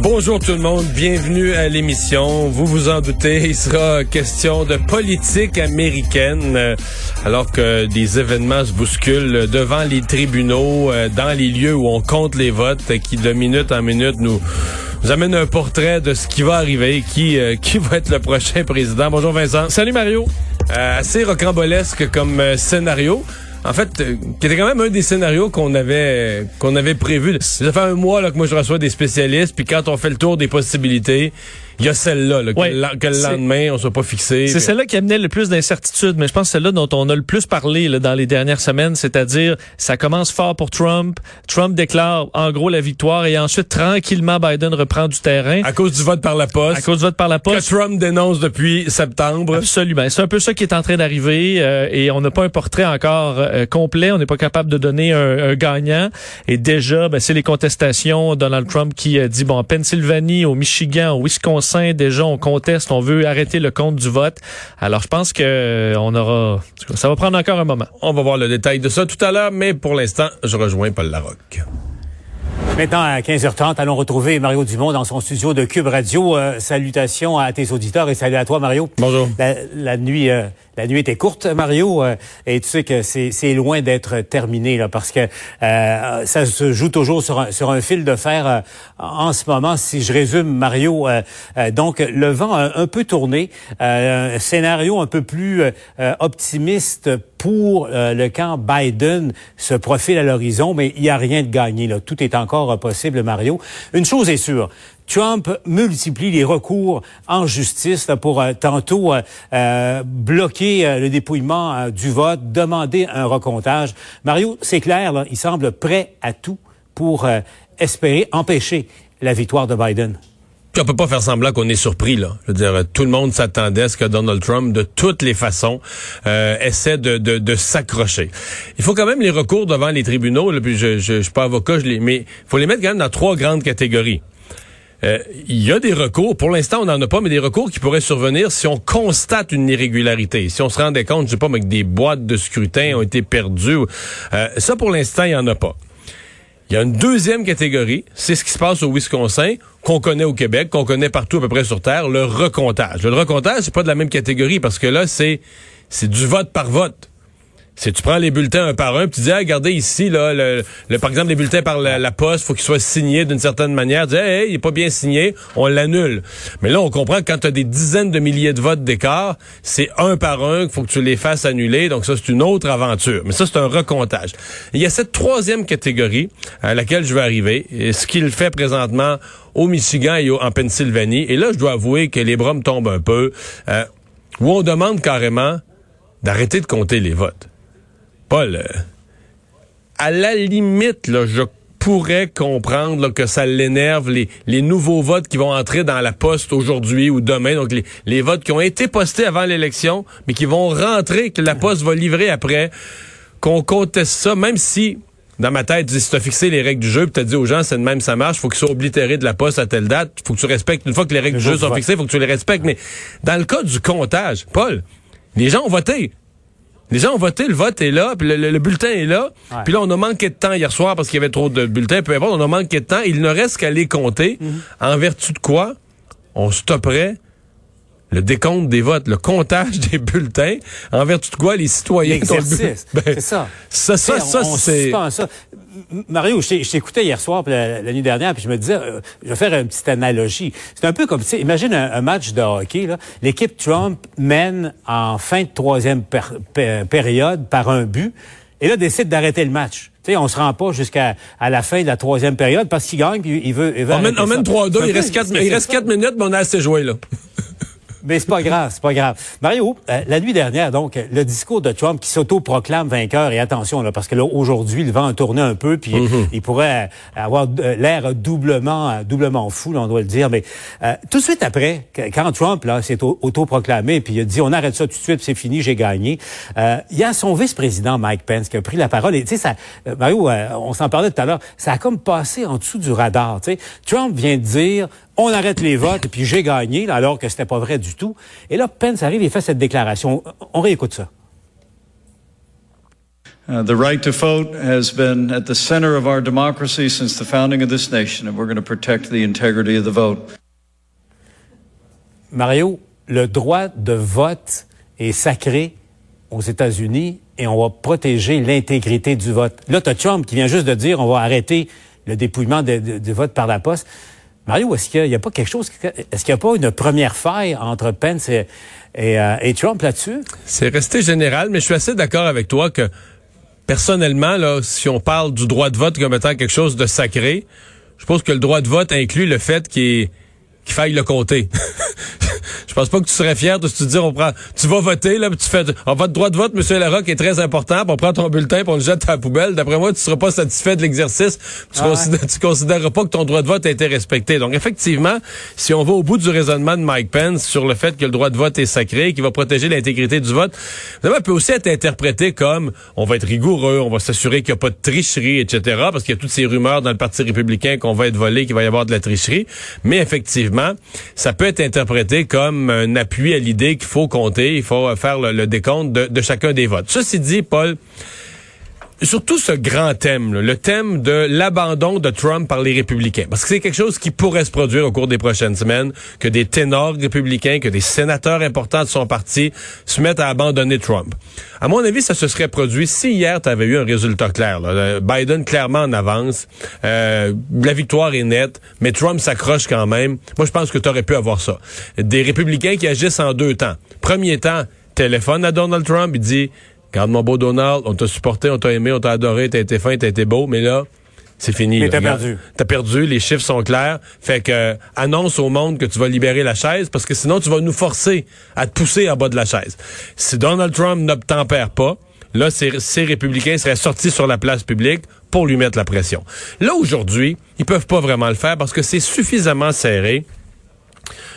Bonjour tout le monde, bienvenue à l'émission. Vous vous en doutez, il sera question de politique américaine, euh, alors que des événements se bousculent devant les tribunaux, euh, dans les lieux où on compte les votes, qui de minute en minute nous, nous amène un portrait de ce qui va arriver, qui, euh, qui va être le prochain président. Bonjour Vincent. Salut Mario. Euh, assez rocambolesque comme scénario. En fait, euh, qui était quand même un des scénarios qu'on avait qu'on avait prévu. Ça fait un mois là, que moi je reçois des spécialistes, puis quand on fait le tour des possibilités, il y a celle-là, là, que, Ouais, le, que lendemain, on soit pas fixé. C'est puis- celle-là qui amenait le plus d'incertitude, mais je pense que c'est celle-là dont on a le plus parlé là, dans les dernières semaines, c'est-à-dire ça commence fort pour Trump. Trump déclare en gros la victoire et ensuite tranquillement Biden reprend du terrain À cause du vote par la poste. à cause du vote par la que poste. Trump dénonce depuis septembre. Absolument. C'est un peu ça qui est en train d'arriver euh, et on n'a pas un portrait encore euh, complet. On n'est pas capable de donner un, un gagnant. Et déjà, ben, c'est les contestations. Donald Trump qui euh, dit, bon, en Pennsylvanie, au Michigan, au Wisconsin, déjà, on conteste, on veut arrêter le compte du vote. Alors, je pense que euh, on aura... Ça va prendre encore un moment. On va voir le détail de ça tout à l'heure, mais pour l'instant, je rejoins Paul Larocque. Maintenant, à 15h30, allons retrouver Mario Dumont dans son studio de Cube Radio. Euh, salutations à tes auditeurs et salut à toi, Mario. Bonjour. La, la nuit, euh, la nuit était courte, Mario, euh, et tu sais que c'est loin d'être terminé là, parce que euh, ça se joue toujours sur un, fil de fer euh, en ce moment. Si je résume, Mario, donc le vent a un peu tourné, un scénario un peu plus optimiste pour le camp Biden se profile à l'horizon, mais il n'y a rien de gagné. Là. Tout est encore possible, Mario. Une chose est sûre. Trump multiplie les recours en justice là, pour euh, tantôt euh, euh, bloquer euh, le dépouillement euh, du vote, demander un recomptage. Mario, c'est clair, il semble prêt à tout pour espérer empêcher la victoire de Biden. Puis on peut pas faire semblant qu'on est surpris là. Je veux dire, tout le monde s'attendait à ce que Donald Trump, de toutes les façons, euh, essaie de, s'accrocher. Il faut quand même les recours devant les tribunaux. Là, je, je, je suis pas avocat, je les, mais il faut les mettre quand même dans trois grandes catégories. Euh, Il y a des recours, pour l'instant on n'en a pas, mais des recours qui pourraient survenir si on constate une irrégularité. Si on se rendait compte, je sais pas, mais que des boîtes de scrutin ont été perdues. Euh, ça, pour l'instant, il y en a pas. Il y a une deuxième catégorie, c'est ce qui se passe au Wisconsin, qu'on connaît au Québec, qu'on connaît partout à peu près sur Terre, le recomptage. Le recomptage, c'est pas de la même catégorie parce que là, c'est c'est du vote par vote. C'est tu prends les bulletins un par un, puis tu dis, ah, regardez ici, là, le, le- par exemple, les bulletins par la, la poste, faut qu'ils soient signés d'une certaine manière. Tu dis, hey, il est pas bien signé, on l'annule. Mais là, on comprend que quand tu as des dizaines de milliers de votes d'écart, c'est un par un qu'il faut que tu les fasses annuler. Donc ça, c'est une autre aventure. Mais ça, c'est un recomptage. Il y a cette troisième catégorie à laquelle je vais arriver. Et ce qu'il fait présentement au Michigan et en Pennsylvanie. Et là, je dois avouer que les bras me tombent un peu. euh, où on demande carrément d'arrêter de compter les votes. Paul, à la limite, là, je pourrais comprendre là, que ça l'énerve, les, les nouveaux votes qui vont entrer dans la poste aujourd'hui ou demain, donc les, les votes qui ont été postés avant l'élection, mais qui vont rentrer, que la poste va livrer après, qu'on conteste ça, même si, dans ma tête, si tu as fixé les règles du jeu, puis tu as dit aux gens, c'est de même, ça marche, faut qu'ils soient oblitérés de la poste à telle date, faut que tu respectes, une fois que les règles Le du jeu sont fixées, faut que tu les respectes, mais dans le cas du comptage, Paul, les gens ont voté. Les gens ont voté, le vote est là, puis le, le- le bulletin est là. Ouais. Puis là, on a manqué de temps hier soir parce qu'il y avait trop de bulletins, peu importe, on a manqué de temps. Il ne reste qu'à les compter. Mhm. En vertu de quoi, on stopperait le décompte des votes, le comptage des bulletins, en vertu de quoi les citoyens... L'exercice, ben, c'est ça. Ça, ça, ça, c'est... Mario, je t'écoutais hier soir, la, la, nuit dernière, puis je me disais, euh, je vais faire une petite analogie. C'est un peu comme, tu sais, imagine un, match de hockey, l'équipe Trump mène en fin de troisième période par un but, et là décide d'arrêter le match. Tu sais, on se rend pas jusqu'à à la fin de la troisième période parce qu'il gagne, puis il veut... Il veut on mène, 3-2, il reste 4 minutes, mais on a assez joué, là. Mais c'est pas grave, c'est pas grave. Mario, euh, la nuit dernière, donc, le discours de Trump qui s'auto-proclame vainqueur, et attention, là, parce que là, aujourd'hui, le vent a tourné un peu, puis mm-hmm. il pourrait avoir l'air doublement, doublement fou, on doit le dire. Mais euh, tout de suite après, quand Trump là s'est auto-proclamé, puis il a dit on arrête ça tout de suite, c'est fini, j'ai gagné. Euh, il y a son vice-président Mike Pence qui a pris la parole. Et tu sais, ça, Mario, on s'en parlait tout à l'heure, ça a comme passé en dessous du radar. Tu sais, Trump vient de dire on arrête les votes, et puis j'ai gagné, alors que c'était pas vrai du tout. Et là, Pence arrive et fait cette déclaration. On réécoute ça. Uh, the right to vote has been at the center of our democracy since the founding of this nation, and we're going to protect the integrity of the vote. Mario, le droit de vote est sacré aux États-Unis et on va protéger l'intégrité du vote. Là, tu as Trump qui vient juste de dire on va arrêter le dépouillement du vote par la poste. Mario, est-ce qu'il n'y a, pas quelque chose, est-ce qu'il n'y a pas une première faille entre Pence et, euh, et, Trump là-dessus? C'est resté général, mais je suis assez d'accord avec toi que personnellement, là, si on parle du droit de vote comme étant quelque chose de sacré, je pense que le droit de vote inclut le fait qu'il faille le compter. je pense pas que tu serais fier de te dire on prend tu vas voter là, tu fais on votre droit de vote monsieur Larocque est très important, on prend ton bulletin, pour on le jette à la poubelle. D'après moi, tu seras pas satisfait de l'exercice. Tu, ne considéreras pas que ton droit de vote a été respecté. Donc effectivement, si on va au bout du raisonnement de Mike Pence sur le fait que le droit de vote est sacré, qu'il va protéger l'intégrité du vote, ça peut aussi être interprété comme on va être rigoureux, on va s'assurer qu'il n'y a pas de tricherie, etc. Parce qu'il y a toutes ces rumeurs dans le Parti républicain qu'on va être volé, qu'il va y avoir de la tricherie. Mais effectivement, ça peut être interprété comme un appui à l'idée qu'il faut compter, il faut faire le, décompte de, chacun des votes. Ceci dit, Paul, surtout ce grand thème, le thème de l'abandon de Trump par les républicains. Parce que c'est quelque chose qui pourrait se produire au cours des prochaines semaines, que des ténors républicains, que des sénateurs importants de son parti se mettent à abandonner Trump. À mon avis, ça se serait produit si hier tu eu un résultat clair. Biden clairement en avance, euh, la victoire est nette, mais Trump s'accroche quand même. Moi, je pense que tu aurais pu avoir ça. Des républicains qui agissent en deux temps. Premier temps, téléphone à Donald Trump, il dit Garde mon beau Donald, on t'a supporté, on t'a aimé, on t'a adoré, t'as été fin, t'as été beau, mais là, c'est fini. Mais t'as perdu. T'as perdu, les chiffres sont clairs. Fait que annonce au monde que tu vas libérer la chaise parce que sinon tu vas nous forcer à te pousser en bas de la chaise. Si Donald Trump n'obtempère pas, là, ces, ces républicains seraient sortis sur la place publique pour lui mettre la pression. Là, aujourd'hui, ils peuvent pas vraiment le faire parce que c'est suffisamment serré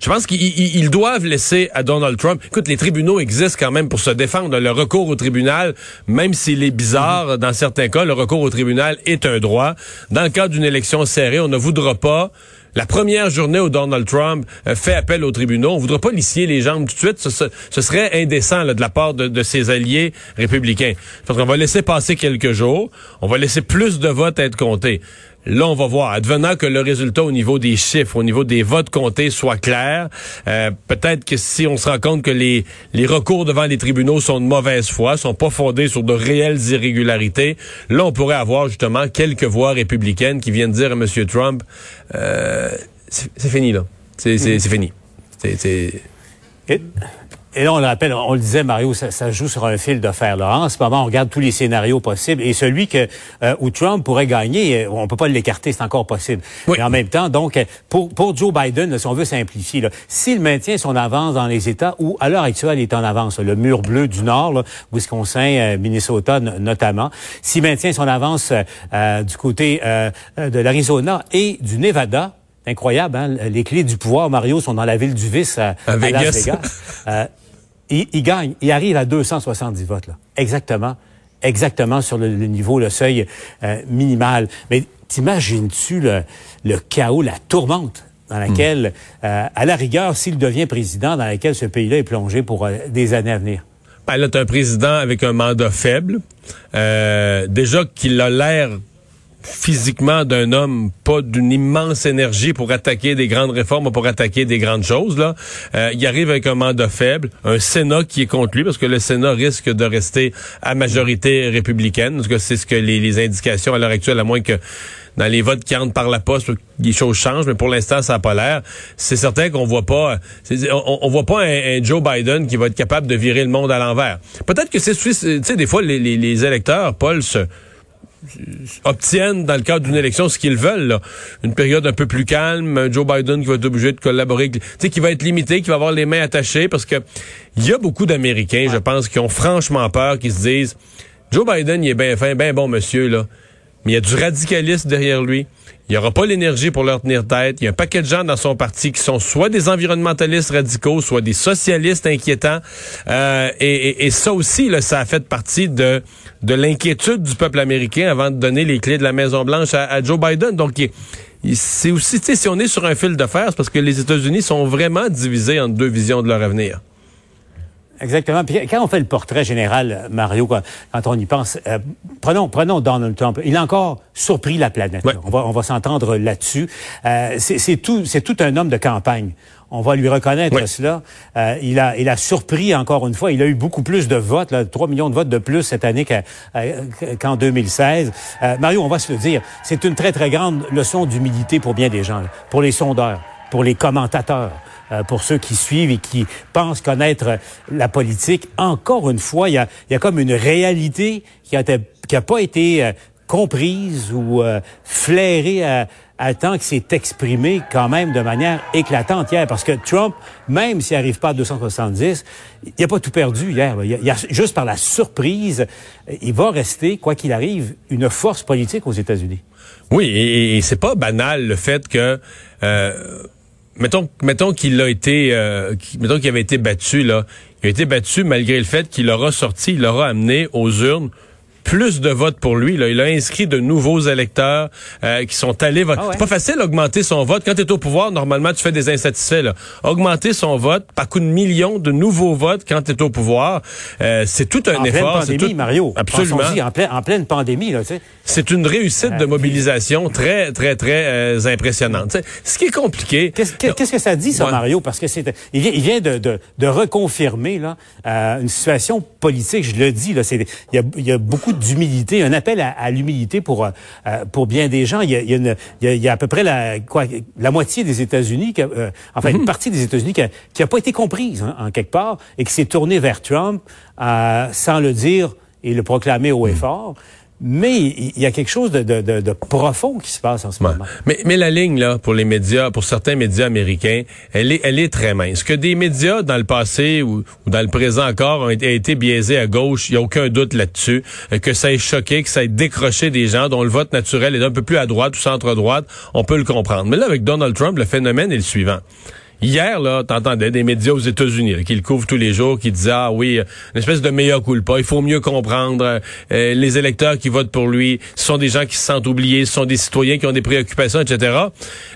je pense qu'ils doivent laisser à Donald Trump. Écoute, les tribunaux existent quand même pour se défendre. Le recours au tribunal, même s'il est bizarre, dans certains cas, le recours au tribunal est un droit. Dans le cas d'une élection serrée, on ne voudra pas la première journée où Donald Trump euh, fait appel aux tribunaux, on voudra pas lissier les jambes tout de suite. Ce, serait indécent de la part de, ses alliés républicains. Parce qu'on va laisser passer quelques jours, on va laisser plus de votes être comptés. Là, on va voir. Advenant que le résultat au niveau des chiffres, au niveau des votes comptés soit clair, euh, peut-être que si on se rend compte que les, les recours devant les tribunaux sont de mauvaise foi, sont pas fondés sur de réelles irrégularités, là, on pourrait avoir justement quelques voix républicaines qui viennent dire à M. Trump, euh, c'est fini, là. C'est fini. C'est... Et là, on le rappelle, on le disait, Mario, ça, ça joue sur un fil de fer. Là. En ce moment, on regarde tous les scénarios possibles. Et celui que euh, où Trump pourrait gagner, euh, on peut pas l'écarter, c'est encore possible. Et en même temps, donc, pour, pour Joe Biden, si on veut simplifier, s'il maintient son avance dans les États où, à l'heure actuelle, il est en avance, le mur bleu du Nord, là, Wisconsin, euh, Minnesota notamment, s'il maintient son avance du côté de l'Arizona et du Nevada, incroyable, hein? les clés du pouvoir, Mario, sont dans la ville du vice à, Las Vegas. il, gagne, il arrive à 270 votes, là. Exactement. Exactement sur le, niveau, le seuil euh, minimal. Mais t'imagines-tu le, le, chaos, la tourmente dans laquelle, euh, à la rigueur, s'il devient président, dans laquelle ce pays-là est plongé pour euh, des années à venir? Ben là, un président avec un mandat faible. déjà qu'il a l'air physiquement d'un homme, pas d'une immense énergie pour attaquer des grandes réformes ou pour attaquer des grandes choses. Là, euh, il arrive avec un mandat faible, un Sénat qui est contre lui parce que le Sénat risque de rester à majorité républicaine. Parce que c'est ce que les, les indications à l'heure actuelle, à moins que dans les votes qui entrent par la poste, les choses changent, mais pour l'instant, ça n'a pas l'air. C'est certain qu'on voit pas, on, on, voit pas un, Joe Biden qui va être capable de virer le monde à l'envers. Peut-être que c'est, tu sais, des fois, les, les, les électeurs, Paul, se, obtiennent dans le cadre d'une élection ce qu'ils veulent. Là. Une période un peu plus calme, Joe Biden qui va être obligé de collaborer, tu sais, qui va être limité, qui va avoir les mains attachées, parce que il y a beaucoup d'Américains, je pense, qui ont franchement peur, qui se disent, Joe Biden, il est bien fin, bien bon monsieur, là, mais il y a du radicalisme derrière lui. Il n'y aura pas l'énergie pour leur tenir tête. Il y a un paquet de gens dans son parti qui sont soit des environnementalistes radicaux, soit des socialistes inquiétants. Euh, et, ça aussi, là, ça a fait partie de, de l'inquiétude du peuple américain avant de donner les clés de la Maison-Blanche à, Joe Biden. Donc, c'est aussi, si on est sur un fil de fer, c'est parce que les États-Unis sont vraiment divisés en deux visions de leur avenir. Exactement. Puis quand on fait le portrait général, Mario, quand, on y pense, euh, prenons, prenons Donald Trump. Il a encore surpris la planète. On va, on va s'entendre là-dessus. Euh, c'est tout, c'est tout un homme de campagne. On va lui reconnaître cela. Euh, il, a, il a surpris encore une fois. Il a eu beaucoup plus de votes, là, 3 millions de votes de plus cette année qu'en 2016. Mario, on va se le dire, c'est une très, très grande leçon d'humilité pour bien des gens, pour les sondeurs, pour les commentateurs. Euh, pour ceux qui suivent et qui pensent connaître la politique. Encore une fois, il y a, y a comme une réalité qui a, qui a pas été euh, comprise ou euh, flairée à, à temps que s'est exprimé quand même de manière éclatante hier. Parce que Trump, même s'il n'arrive pas à 270, il n'a pas tout perdu hier. Il y, a, juste par la surprise, il va rester, quoi qu'il arrive, une force politique aux États-Unis. Oui, et, et c'est pas banal le fait que euh, mettons, mettons qu'il a été, euh, mettons qu'il avait été battu là, il a été battu malgré le fait qu'il aura sorti, il aura amené aux urnes plus de votes pour lui. Là. Il a inscrit de nouveaux électeurs euh, qui sont allés voter. Ah c'est pas facile d'augmenter son vote. Quand tu es au pouvoir, normalement, tu fais des insatisfaits. Là. Augmenter son vote par coup de millions de nouveaux votes quand tu es au pouvoir, euh, c'est tout un en effort. Pleine pandémie, Mario. Absolument. En, pleine, en pleine pandémie. Là, tu sais. C'est une réussite de euh, mobilisation très, très, très euh, impressionnante. ce qui est compliqué... Qu'est-ce que ça dit, ça, Mario? Parce que c'est il vient, il vient de, de, de reconfirmer là, une situation politique, je le dis, là, il y a, il y a beaucoup d'humilité, un appel à, l'humilité pour euh, pour bien des gens. Il y a, il y a, une, il y a, à peu près la quoi la moitié des États-Unis, euh, enfin une mhm. partie des États-Unis qui a, qui a pas été comprise hein, en quelque part et qui s'est tournée vers Trump euh, sans le dire et le proclamer haut et mhm. fort. Mais il y a quelque chose de, de, de, profond qui se passe en ce moment. Mais, mais la ligne, là, pour les médias, pour certains médias américains, elle est, elle est très mince. Que des médias, dans le passé ou, ou dans le présent encore, ont été, été biaisés à gauche, il n'y a aucun doute là-dessus. Euh, que ça ait choqué, que ça ait décroché des gens dont le vote naturel est un peu plus à droite ou centre-droite, on peut le comprendre. Mais là, avec Donald Trump, le phénomène est le suivant. Hier, là, t'entendais des médias aux États-Unis qui le couvrent tous les jours, qui disaient ah oui, une espèce de meilleur culpa. Il faut mieux comprendre euh, les électeurs qui votent pour lui. Ce sont des gens qui se sentent oubliés, ce sont des citoyens qui ont des préoccupations, etc.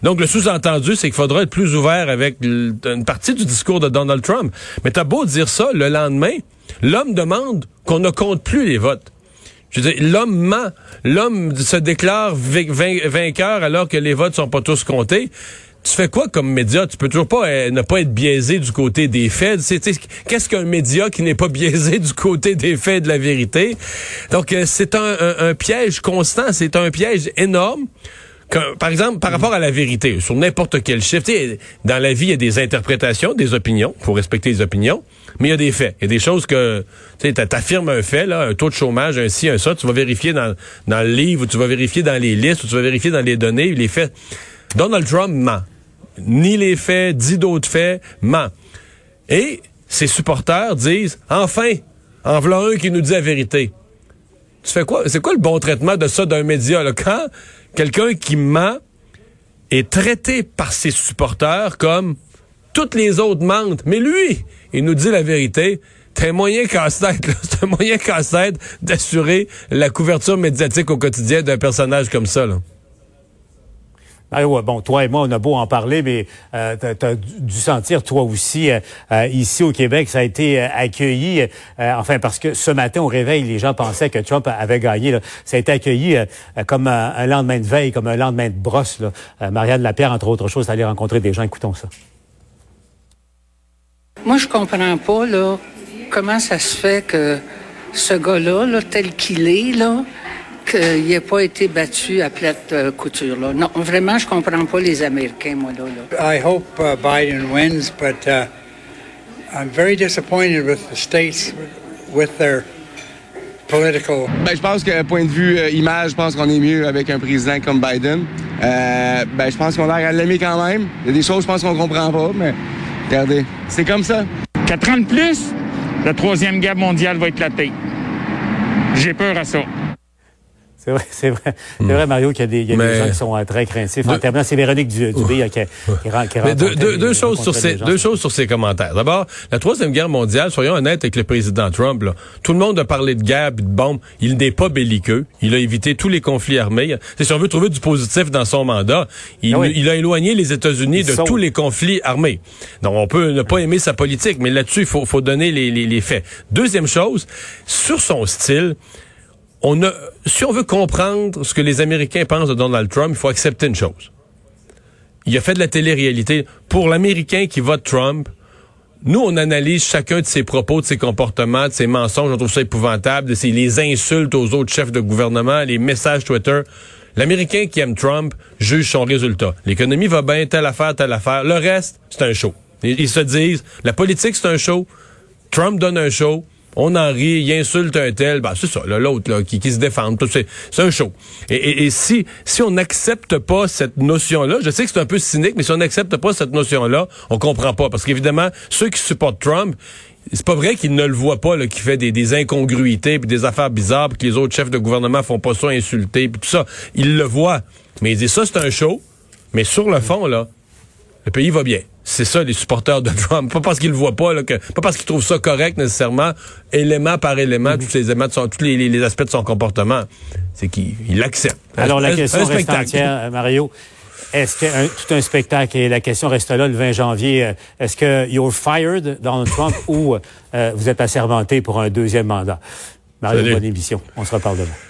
Donc le sous-entendu, c'est qu'il faudra être plus ouvert avec une partie du discours de Donald Trump. Mais t'as beau dire ça, le lendemain, l'homme demande qu'on ne compte plus les votes. Je veux dire, l'homme ment. L'homme se déclare vainqueur alors que les votes sont pas tous comptés tu fais quoi comme média? Tu peux toujours pas euh, ne pas être biaisé du côté des faits. Qu'est-ce qu'un média qui n'est pas biaisé du côté des faits de la vérité? Donc, euh, c'est un, piège constant, c'est un piège énorme. par exemple, par rapport à la vérité, sur n'importe quel chiffre, dans la vie, il y a des interprétations, des opinions, faut respecter les opinions, mais il y a des faits. Il y a des choses que, tu affirmes un fait, là, un taux de chômage, un ci, un ça, tu vas vérifier dans, dans le livre, ou tu vas vérifier dans les listes, ou tu vas vérifier dans les données, les faits. Donald Trump ment. Ni les faits, dit d'autres faits, ment. Et ses supporters disent, enfin, en voilà un qui nous dit la vérité. Tu fais quoi? C'est quoi le bon traitement de ça d'un média? Là? Quelqu'un qui ment est traité par ses supporters comme toutes les autres mentent, mais lui, il nous dit la vérité. C'est un moyen casse-tête, c'est un moyen casse-tête d'assurer la couverture médiatique au quotidien d'un personnage comme ça. Là. Ah ouais, bon, toi et moi, on a beau en parler, mais euh, tu as, dû sentir, toi aussi, euh, euh, ici au Québec, ça a été accueilli, enfin, parce que ce matin, au réveil, les gens pensaient que Trump avait gagné. Ça a été accueilli comme un, lendemain de veille, comme un lendemain de brosse. Là. Marianne Lapierre, entre autres choses, allait rencontrer des gens. Écoutons ça. Moi, je comprends pas, là, comment ça se fait que ce gars-là, là, tel qu'il est, là, qu'il n'ait pas été battu à plate euh, couture. Là. Non, vraiment, je comprends pas les Américains, moi, là. là. I hope uh, Biden wins, but uh, I'm very disappointed with the states, with their political... Ben, je pense que, point de vue euh, image, je pense qu'on est mieux avec un président comme Biden. Euh, ben, je pense qu'on a l'air à l'aimer quand même. Il y a des choses, je pense qu'on comprend pas, mais regardez, c'est comme ça. Quatre ans de plus, la Troisième Guerre mondiale va éclater. J'ai peur à ça. C'est vrai, c'est vrai. C'est vrai, Mario, qu'il y a des, il y a des gens qui sont euh, très craintifs. En terminant, c'est Véronique Dubé qui, qui, qui, qui deux, deux, deux choses sur ces, deux choses sur ces commentaires. D'abord, la Troisième Guerre mondiale, soyons honnêtes avec le président Trump, là, tout le monde a parlé de guerre de bombes. Il n'est pas belliqueux. Il a évité tous les conflits armés. C'est si on veut trouver du positif dans son mandat, il, ah il a éloigné les États-Unis de tous les conflits armés. Donc, on peut ne pas aimer sa politique, mais là-dessus, il faut, faut donner les, les, les faits. Deuxième chose, sur son style, on a, si on veut comprendre ce que les Américains pensent de Donald Trump, il faut accepter une chose. Il a fait de la télé-réalité. Pour l'Américain qui vote Trump, nous, on analyse chacun de ses propos, de ses comportements, de ses mensonges. On trouve ça épouvantable, de les insultes aux autres chefs de gouvernement, les messages Twitter. L'Américain qui aime Trump juge son résultat. L'économie va bien, telle affaire, telle affaire. Le reste, c'est un show. ils se disent, la politique, c'est un show. Trump donne un show on en rit, il insulte un tel, ben c'est ça, l'autre là, qui, qui se défend, c'est, c'est un show. Et, si si on n'accepte pas cette notion-là, je sais que c'est un peu cynique, mais si on n'accepte pas cette notion-là, on comprend pas, parce qu'évidemment, ceux qui supportent Trump, c'est pas vrai qu'ils ne le voient pas, qu'il fait des, des incongruités puis des affaires bizarres, puis que les autres chefs de gouvernement font pas ça insulter, puis tout ça. Ils le voient. Mais ils disent ça, c'est un show. Mais sur le fond, là, le pays va bien. C'est ça, les supporters de Trump. Pas parce qu'ils le voient pas, là, que, pas parce qu'ils trouvent ça correct nécessairement, élément par élément, mhm. tous les éléments de son, tous les, aspects de son comportement. C'est qu'il l'accepte. Alors, la question reste entière, euh, Mario. Est-ce que tout un spectacle et la question reste là le 20 janvier. Euh, est-ce que you're fired, Donald Trump, ou euh, vous êtes assermenté pour un deuxième mandat? Mario, bonne émission. On se reparle demain.